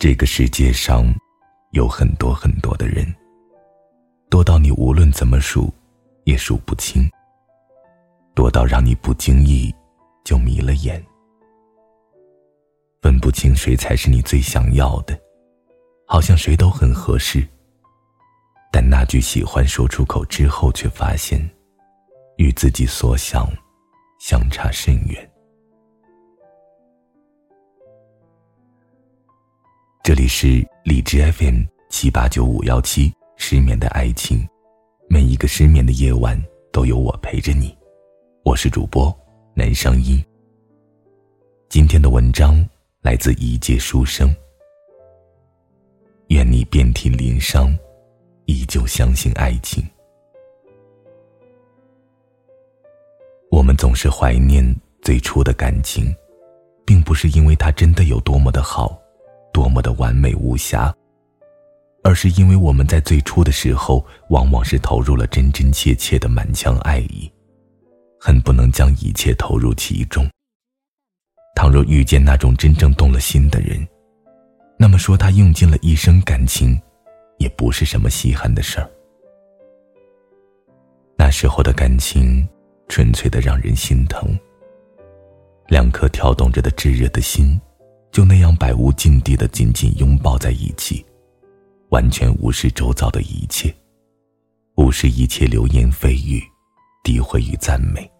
这个世界上有很多很多的人，多到你无论怎么数也数不清，多到让你不经意就迷了眼，分不清谁才是你最想要的，好像谁都很合适。但那句喜欢说出口之后，却发现与自己所想相差甚远。这里是荔枝 FM 七八九五幺七，失眠的爱情，每一个失眠的夜晚都有我陪着你。我是主播南声音。今天的文章来自一介书生。愿你遍体鳞伤，依旧相信爱情。我们总是怀念最初的感情，并不是因为它真的有多么的好。多么的完美无瑕，而是因为我们在最初的时候，往往是投入了真真切切的满腔爱意，恨不能将一切投入其中。倘若遇见那种真正动了心的人，那么说他用尽了一生感情，也不是什么稀罕的事儿。那时候的感情，纯粹的让人心疼。两颗跳动着的炙热的心。就那样百无禁地的紧紧拥抱在一起，完全无视周遭的一切，无视一切流言蜚语、诋毁与赞美。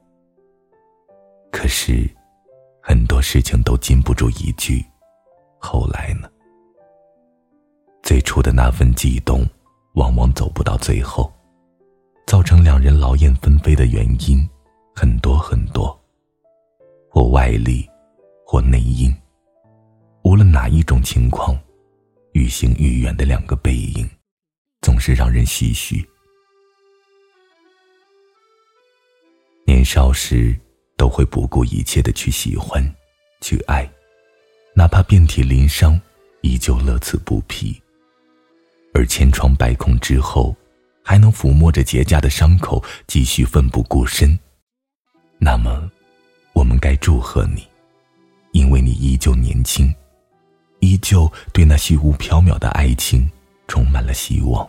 可是，很多事情都禁不住一句“后来呢”。最初的那份悸动，往往走不到最后，造成两人劳燕分飞的原因很多很多，或外力，或内因。一种情况，愈行愈远的两个背影，总是让人唏嘘。年少时都会不顾一切的去喜欢，去爱，哪怕遍体鳞伤，依旧乐此不疲。而千疮百孔之后，还能抚摸着结痂的伤口，继续奋不顾身。那么，我们该祝贺你，因为你依旧年轻。依旧对那虚无缥缈的爱情充满了希望，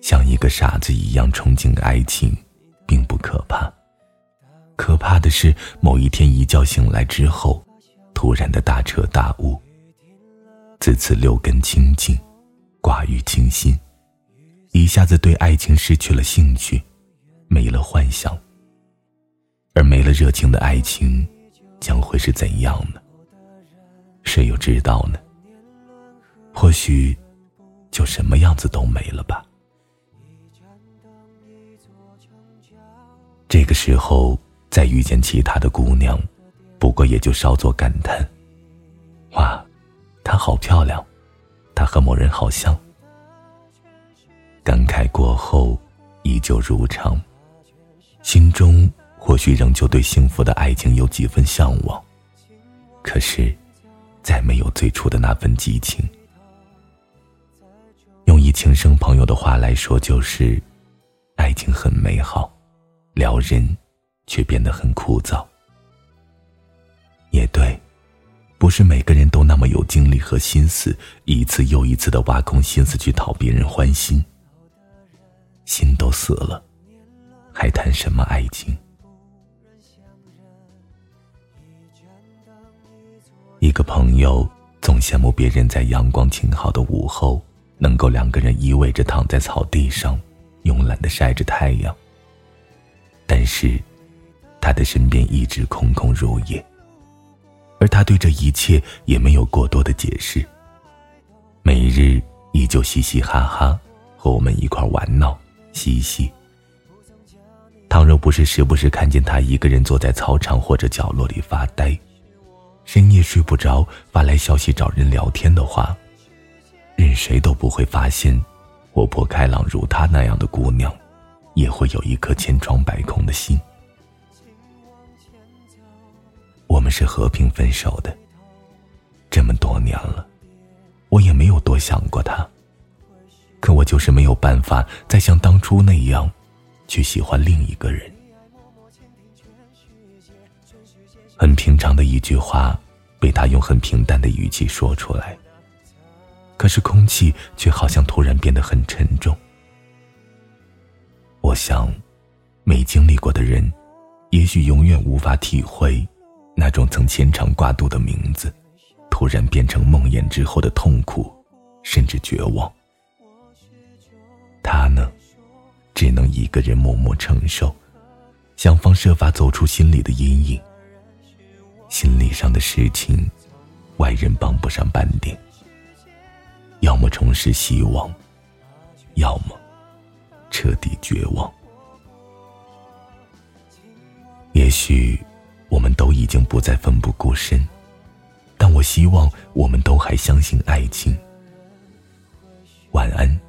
像一个傻子一样憧憬爱情，并不可怕。可怕的是某一天一觉醒来之后，突然的大彻大悟，自此六根清净，寡欲清心，一下子对爱情失去了兴趣，没了幻想。而没了热情的爱情，将会是怎样呢？谁又知道呢？或许，就什么样子都没了吧。这个时候再遇见其他的姑娘，不过也就稍作感叹：“哇，她好漂亮，她和某人好像。”感慨过后，依旧如常，心中或许仍旧对幸福的爱情有几分向往，可是。再没有最初的那份激情。用一情生朋友的话来说，就是，爱情很美好，撩人，却变得很枯燥。也对，不是每个人都那么有精力和心思，一次又一次的挖空心思去讨别人欢心。心都死了，还谈什么爱情？一个朋友总羡慕别人在阳光晴好的午后，能够两个人依偎着躺在草地上，慵懒的晒着太阳。但是，他的身边一直空空如也，而他对这一切也没有过多的解释。每日依旧嘻嘻哈哈，和我们一块玩闹嬉戏。倘若不是时不时看见他一个人坐在操场或者角落里发呆。深夜睡不着，发来消息找人聊天的话，任谁都不会发现，活泼开朗如她那样的姑娘，也会有一颗千疮百孔的心。我们是和平分手的，这么多年了，我也没有多想过她，可我就是没有办法再像当初那样，去喜欢另一个人。很平常的一句话，被他用很平淡的语气说出来，可是空气却好像突然变得很沉重。我想，没经历过的人，也许永远无法体会，那种曾牵肠挂肚的名字，突然变成梦魇之后的痛苦，甚至绝望。他呢，只能一个人默默承受，想方设法走出心里的阴影。心理上的事情，外人帮不上半点。要么重拾希望，要么彻底绝望。也许我们都已经不再奋不顾身，但我希望我们都还相信爱情。晚安，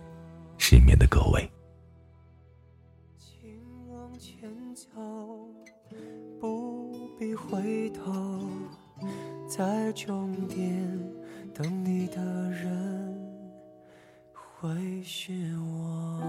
失眠的各位。回头，在终点等你的人。会是我。